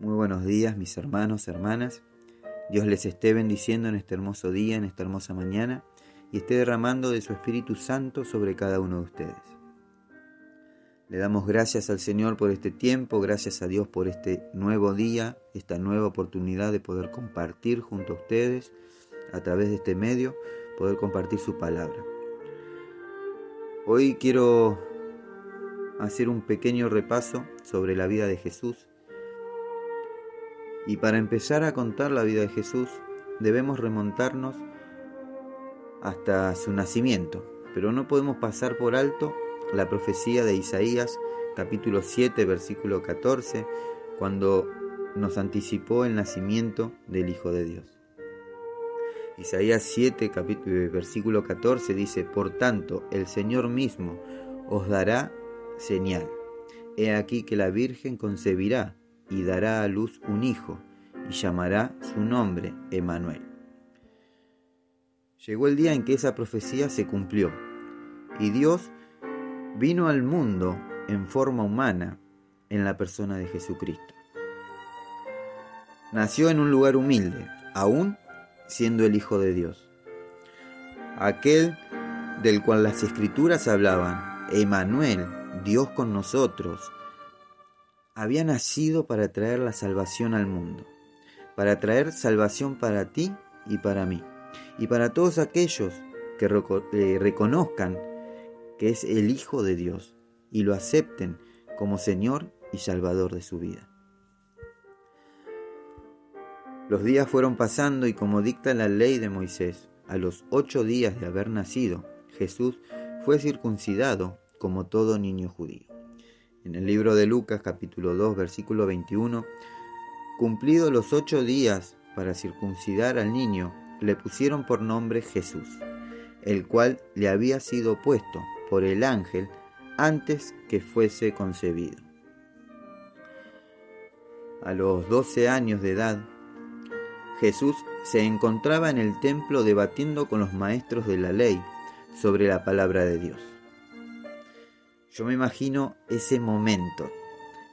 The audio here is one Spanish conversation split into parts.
Muy buenos días mis hermanos, hermanas. Dios les esté bendiciendo en este hermoso día, en esta hermosa mañana, y esté derramando de su Espíritu Santo sobre cada uno de ustedes. Le damos gracias al Señor por este tiempo, gracias a Dios por este nuevo día, esta nueva oportunidad de poder compartir junto a ustedes, a través de este medio, poder compartir su palabra. Hoy quiero hacer un pequeño repaso sobre la vida de Jesús y para empezar a contar la vida de Jesús debemos remontarnos hasta su nacimiento, pero no podemos pasar por alto la profecía de Isaías capítulo 7 versículo 14 cuando nos anticipó el nacimiento del Hijo de Dios. Isaías 7 capítulo, versículo 14 dice, Por tanto, el Señor mismo os dará señal. He aquí que la Virgen concebirá y dará a luz un hijo, y llamará su nombre Emanuel. Llegó el día en que esa profecía se cumplió, y Dios vino al mundo en forma humana en la persona de Jesucristo. Nació en un lugar humilde, aún siendo el Hijo de Dios. Aquel del cual las escrituras hablaban, Emanuel, Dios con nosotros, había nacido para traer la salvación al mundo, para traer salvación para ti y para mí, y para todos aquellos que eh, reconozcan que es el Hijo de Dios y lo acepten como Señor y Salvador de su vida. Los días fueron pasando y como dicta la ley de Moisés, a los ocho días de haber nacido, Jesús fue circuncidado como todo niño judío. En el libro de Lucas capítulo 2 versículo 21, cumplidos los ocho días para circuncidar al niño, le pusieron por nombre Jesús, el cual le había sido puesto por el ángel antes que fuese concebido. A los doce años de edad, Jesús se encontraba en el templo debatiendo con los maestros de la ley sobre la palabra de Dios. Yo me imagino ese momento,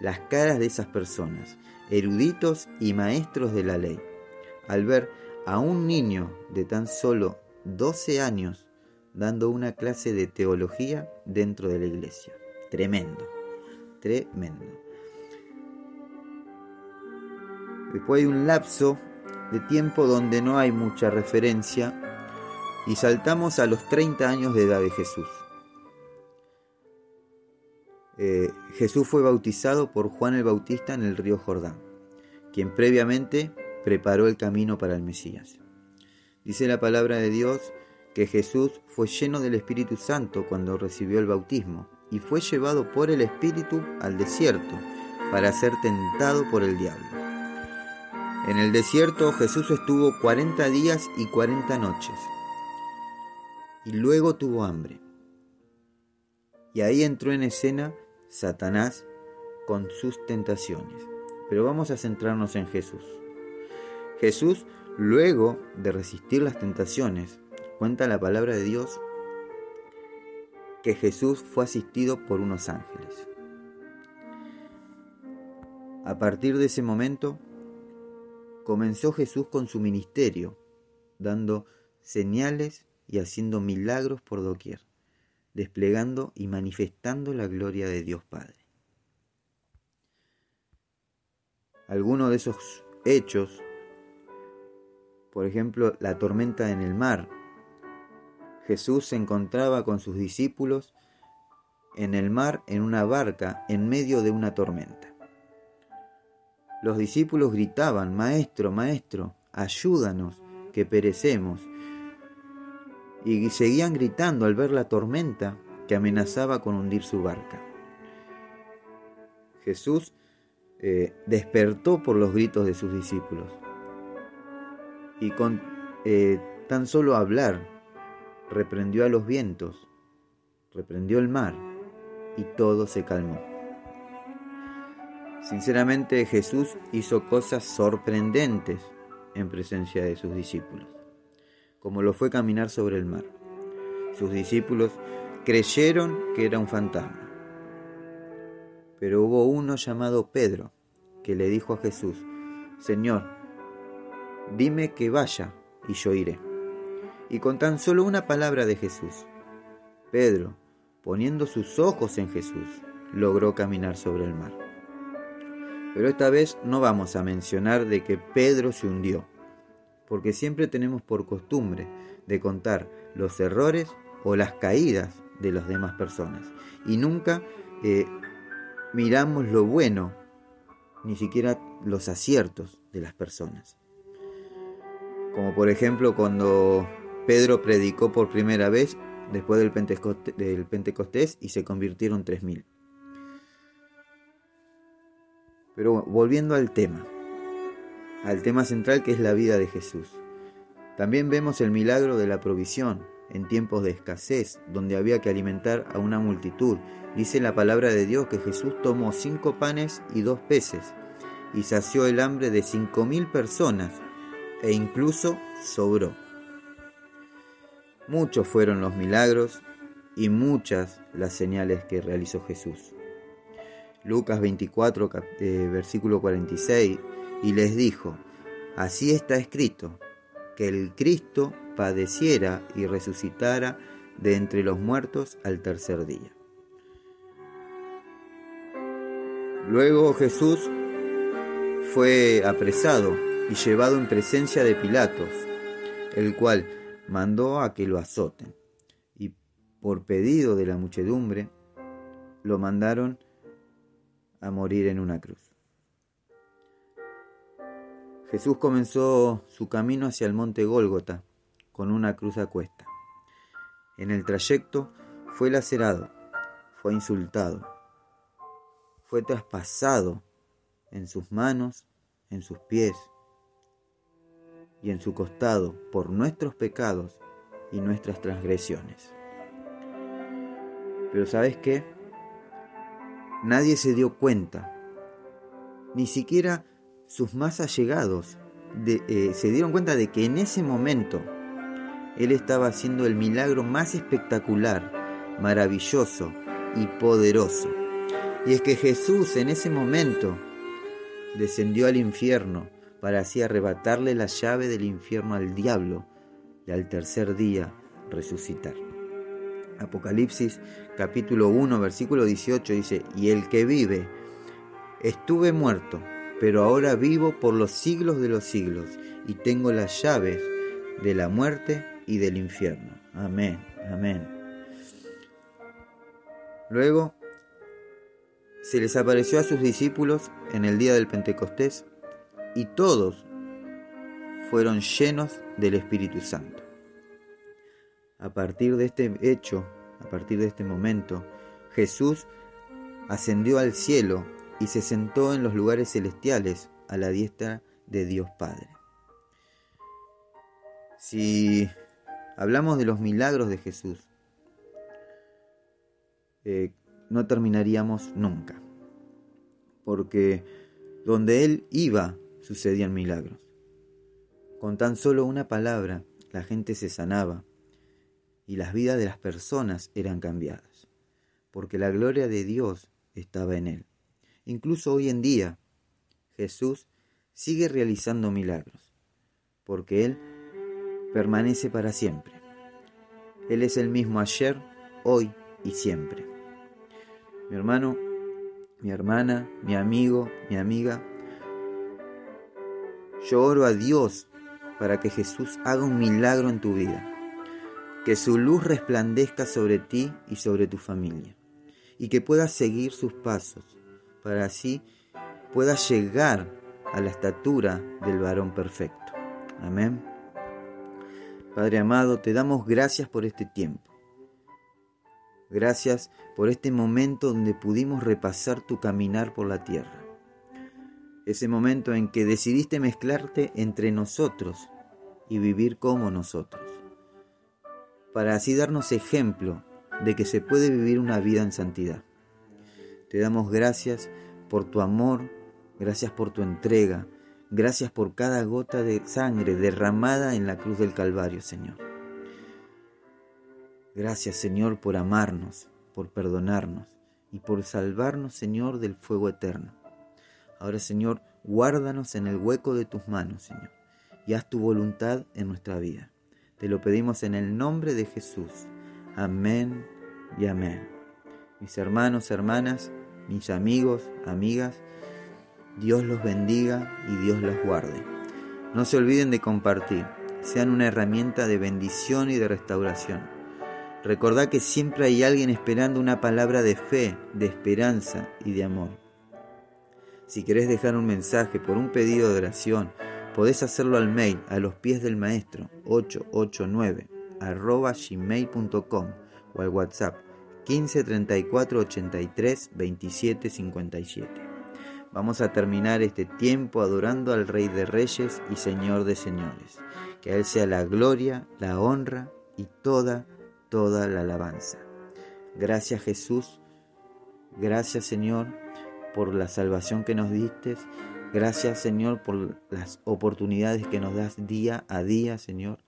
las caras de esas personas, eruditos y maestros de la ley, al ver a un niño de tan solo 12 años dando una clase de teología dentro de la iglesia. Tremendo, tremendo. Después hay un lapso de tiempo donde no hay mucha referencia y saltamos a los 30 años de edad de Jesús. Eh, Jesús fue bautizado por Juan el Bautista en el río Jordán, quien previamente preparó el camino para el Mesías. Dice la palabra de Dios que Jesús fue lleno del Espíritu Santo cuando recibió el bautismo y fue llevado por el Espíritu al desierto para ser tentado por el diablo. En el desierto Jesús estuvo 40 días y 40 noches y luego tuvo hambre. Y ahí entró en escena Satanás con sus tentaciones. Pero vamos a centrarnos en Jesús. Jesús, luego de resistir las tentaciones, cuenta la palabra de Dios que Jesús fue asistido por unos ángeles. A partir de ese momento, comenzó Jesús con su ministerio, dando señales y haciendo milagros por doquier desplegando y manifestando la gloria de Dios Padre. Algunos de esos hechos, por ejemplo, la tormenta en el mar, Jesús se encontraba con sus discípulos en el mar en una barca en medio de una tormenta. Los discípulos gritaban, Maestro, Maestro, ayúdanos, que perecemos y seguían gritando al ver la tormenta que amenazaba con hundir su barca. Jesús eh, despertó por los gritos de sus discípulos y con eh, tan solo hablar reprendió a los vientos, reprendió el mar y todo se calmó. Sinceramente Jesús hizo cosas sorprendentes en presencia de sus discípulos como lo fue caminar sobre el mar. Sus discípulos creyeron que era un fantasma. Pero hubo uno llamado Pedro, que le dijo a Jesús, Señor, dime que vaya y yo iré. Y con tan solo una palabra de Jesús, Pedro, poniendo sus ojos en Jesús, logró caminar sobre el mar. Pero esta vez no vamos a mencionar de que Pedro se hundió, porque siempre tenemos por costumbre de contar los errores o las caídas de las demás personas y nunca eh, miramos lo bueno, ni siquiera los aciertos de las personas. Como por ejemplo cuando Pedro predicó por primera vez después del, del Pentecostés y se convirtieron 3.000. Pero volviendo al tema, al tema central que es la vida de Jesús. También vemos el milagro de la provisión en tiempos de escasez, donde había que alimentar a una multitud. Dice la palabra de Dios que Jesús tomó cinco panes y dos peces y sació el hambre de cinco mil personas e incluso sobró. Muchos fueron los milagros y muchas las señales que realizó Jesús. Lucas 24, eh, versículo 46, y les dijo, así está escrito, que el Cristo padeciera y resucitara de entre los muertos al tercer día. Luego Jesús fue apresado y llevado en presencia de Pilatos, el cual mandó a que lo azoten, y por pedido de la muchedumbre lo mandaron a morir en una cruz. Jesús comenzó su camino hacia el monte Gólgota con una cruz a cuesta. En el trayecto fue lacerado, fue insultado, fue traspasado en sus manos, en sus pies y en su costado por nuestros pecados y nuestras transgresiones. Pero ¿sabes qué? Nadie se dio cuenta, ni siquiera sus más allegados eh, se dieron cuenta de que en ese momento él estaba haciendo el milagro más espectacular, maravilloso y poderoso. Y es que Jesús en ese momento descendió al infierno para así arrebatarle la llave del infierno al diablo y al tercer día resucitar. Apocalipsis capítulo 1 versículo 18 dice, y el que vive, estuve muerto, pero ahora vivo por los siglos de los siglos y tengo las llaves de la muerte y del infierno. Amén, amén. Luego se les apareció a sus discípulos en el día del Pentecostés y todos fueron llenos del Espíritu Santo. A partir de este hecho, a partir de este momento, Jesús ascendió al cielo y se sentó en los lugares celestiales a la diestra de Dios Padre. Si hablamos de los milagros de Jesús, eh, no terminaríamos nunca, porque donde Él iba sucedían milagros. Con tan solo una palabra la gente se sanaba y las vidas de las personas eran cambiadas, porque la gloria de Dios estaba en él. Incluso hoy en día Jesús sigue realizando milagros, porque Él permanece para siempre. Él es el mismo ayer, hoy y siempre. Mi hermano, mi hermana, mi amigo, mi amiga, yo oro a Dios para que Jesús haga un milagro en tu vida, que su luz resplandezca sobre ti y sobre tu familia, y que puedas seguir sus pasos, para así puedas llegar a la estatura del varón perfecto. Amén. Padre amado, te damos gracias por este tiempo. Gracias por este momento donde pudimos repasar tu caminar por la tierra ese momento en que decidiste mezclarte entre nosotros y vivir como nosotros, para así darnos ejemplo de que se puede vivir una vida en santidad. Te damos gracias por tu amor, gracias por tu entrega, gracias por cada gota de sangre derramada en la cruz del Calvario, Señor. Gracias, Señor, por amarnos, por perdonarnos y por salvarnos, Señor, del fuego eterno. Ahora, Señor, guárdanos en el hueco de tus manos, Señor, y haz tu voluntad en nuestra vida. Te lo pedimos en el nombre de Jesús. Amén y amén. Mis hermanos, hermanas, mis amigos, amigas, Dios los bendiga y Dios los guarde. No se olviden de compartir, sean una herramienta de bendición y de restauración. Recordad que siempre hay alguien esperando una palabra de fe, de esperanza y de amor. Si querés dejar un mensaje por un pedido de oración, podés hacerlo al mail a los pies del maestro 889 arroba gmail.com o al WhatsApp 15 34 83 27 57. Vamos a terminar este tiempo adorando al Rey de Reyes y Señor de Señores. Que a Él sea la gloria, la honra y toda, toda la alabanza. Gracias Jesús, gracias Señor por la salvación que nos diste. Gracias Señor por las oportunidades que nos das día a día, Señor,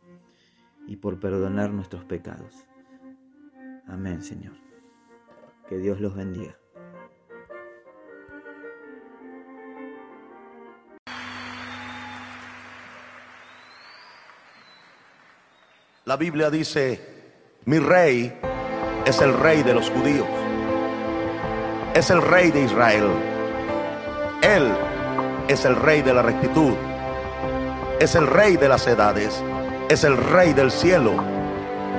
y por perdonar nuestros pecados. Amén, Señor. Que Dios los bendiga. La Biblia dice, mi rey es el rey de los judíos, es el rey de Israel. Él es el rey de la rectitud, es el rey de las edades, es el rey del cielo.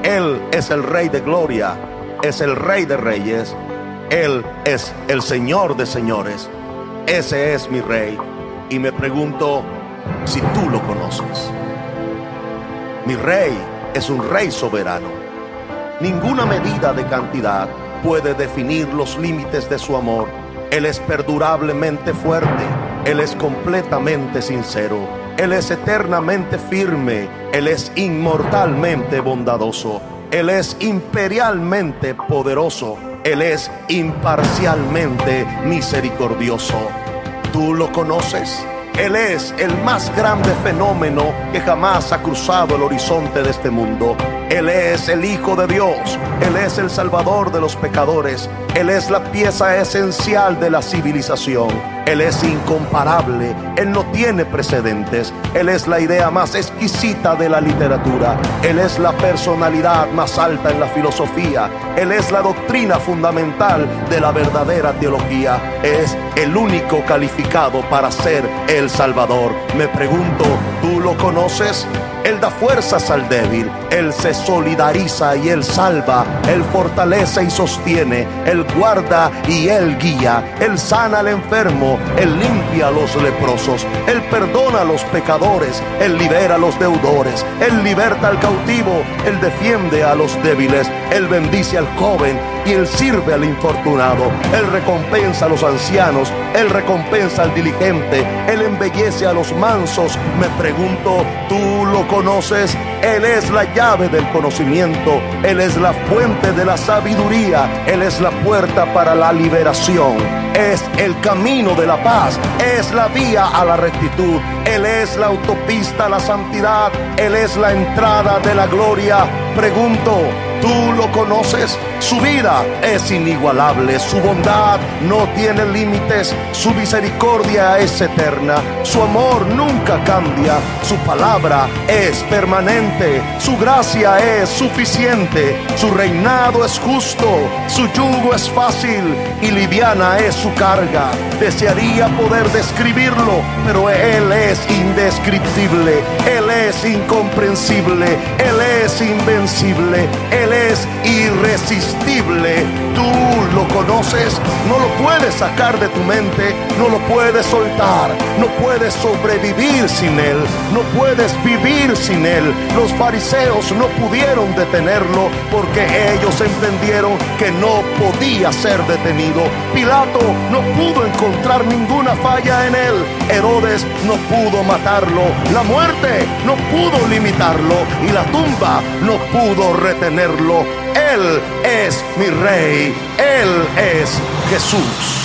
Él es el rey de gloria, es el rey de reyes, Él es el Señor de señores. Ese es mi rey. Y me pregunto si tú lo conoces. Mi rey es un rey soberano. Ninguna medida de cantidad puede definir los límites de su amor. Él es perdurablemente fuerte, Él es completamente sincero, Él es eternamente firme, Él es inmortalmente bondadoso, Él es imperialmente poderoso, Él es imparcialmente misericordioso. ¿Tú lo conoces? Él es el más grande fenómeno que jamás ha cruzado el horizonte de este mundo. Él es el Hijo de Dios. Él es el Salvador de los pecadores. Él es la pieza esencial de la civilización. Él es incomparable. Él no tiene precedentes. Él es la idea más exquisita de la literatura. Él es la personalidad más alta en la filosofía. Él es la doctrina fundamental de la verdadera teología. Es el único calificado para ser el Salvador. Me pregunto, ¿tú lo conoces? Él da fuerzas al débil, Él se solidariza y Él salva, Él fortalece y sostiene, Él guarda y Él guía, Él sana al enfermo, Él limpia a los leprosos, Él perdona a los pecadores, Él libera a los deudores, Él liberta al cautivo, Él defiende a los débiles, Él bendice al joven y Él sirve al infortunado, Él recompensa a los ancianos, Él recompensa al diligente, Él embellece a los mansos. Me pregunto, ¿tú lo conoces? Él es la llave del conocimiento, Él es la fuente de la sabiduría, Él es la puerta para la liberación, es el camino de la paz, es la vía a la rectitud, Él es la autopista a la santidad, Él es la entrada de la gloria. Pregunto, ¿Tú lo conoces? Su vida es inigualable, su bondad no tiene límites, su misericordia es eterna, su amor nunca cambia, su palabra es permanente, su gracia es suficiente, su reinado es justo, su yugo es fácil y liviana es su carga. Desearía poder describirlo, pero Él es indescriptible, Él es incomprensible, Él es invencible, Él es irresistible. Tú lo conoces, no lo puedes sacar de tu mente, no lo puedes soltar, no puedes sobrevivir sin Él, no puedes vivir sin Él. Los fariseos no pudieron detenerlo porque ellos entendieron que no podía ser detenido. Pilato no pudo encontrar ninguna falla en Él. Herodes no pudo matarlo. La muerte no pudo limitarlo y la tumba no pudo retenerlo. Él es mi rey, Él es Jesús.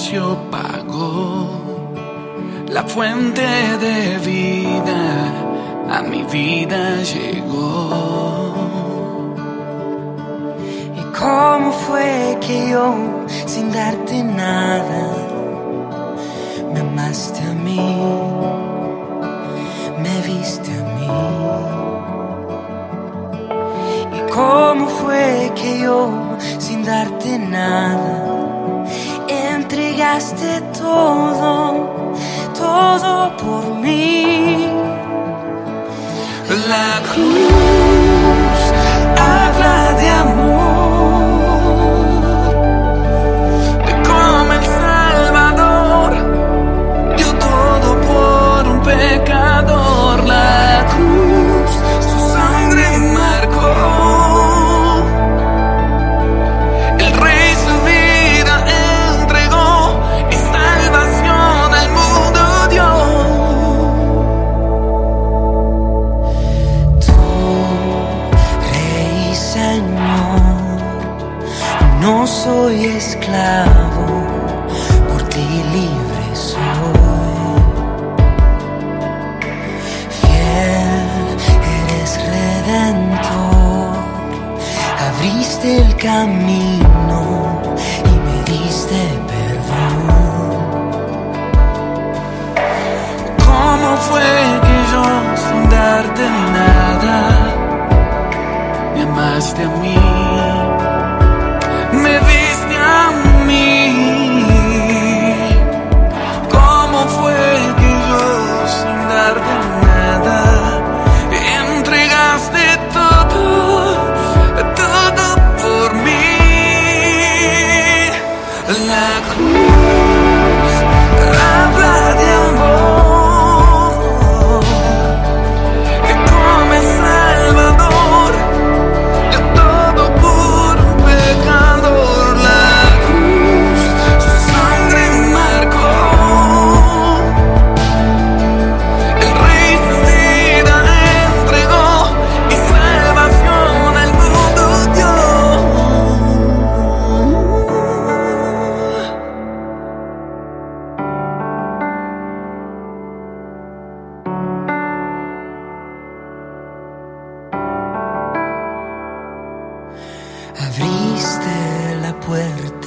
Precio la fuente de vida a mi vida llegó. ¿Y cómo fue que yo, sin darte nada, me amaste a mí, me viste a mí. ¿Y cómo fue que yo, sin darte nada, entregaste todo, todo por mí? La cruz camino like puerta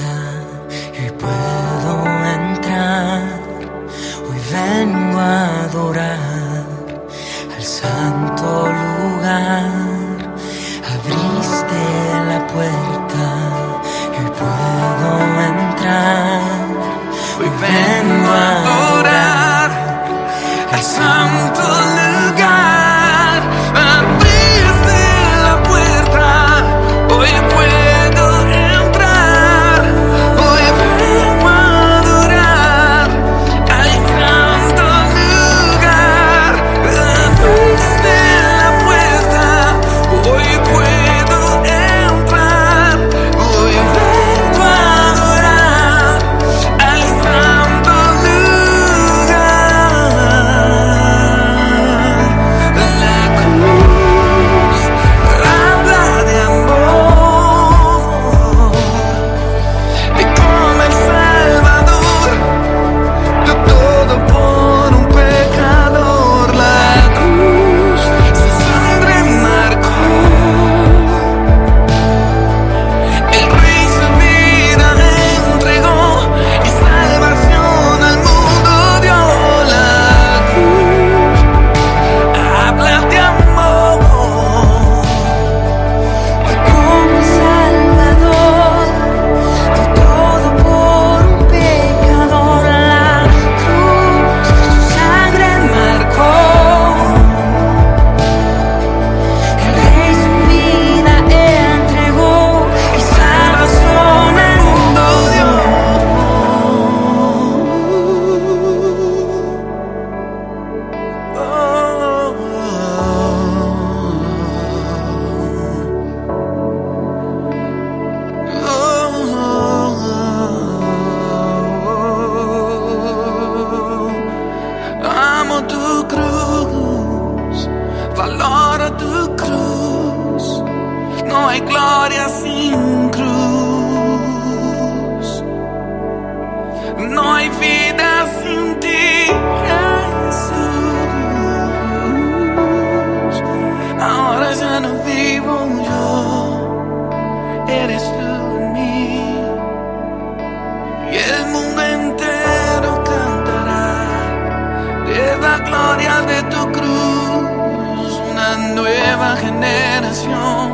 la gloria de tu cruz. Una nueva generación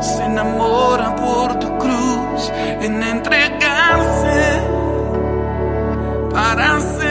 se enamora por tu cruz en entregarse para ser.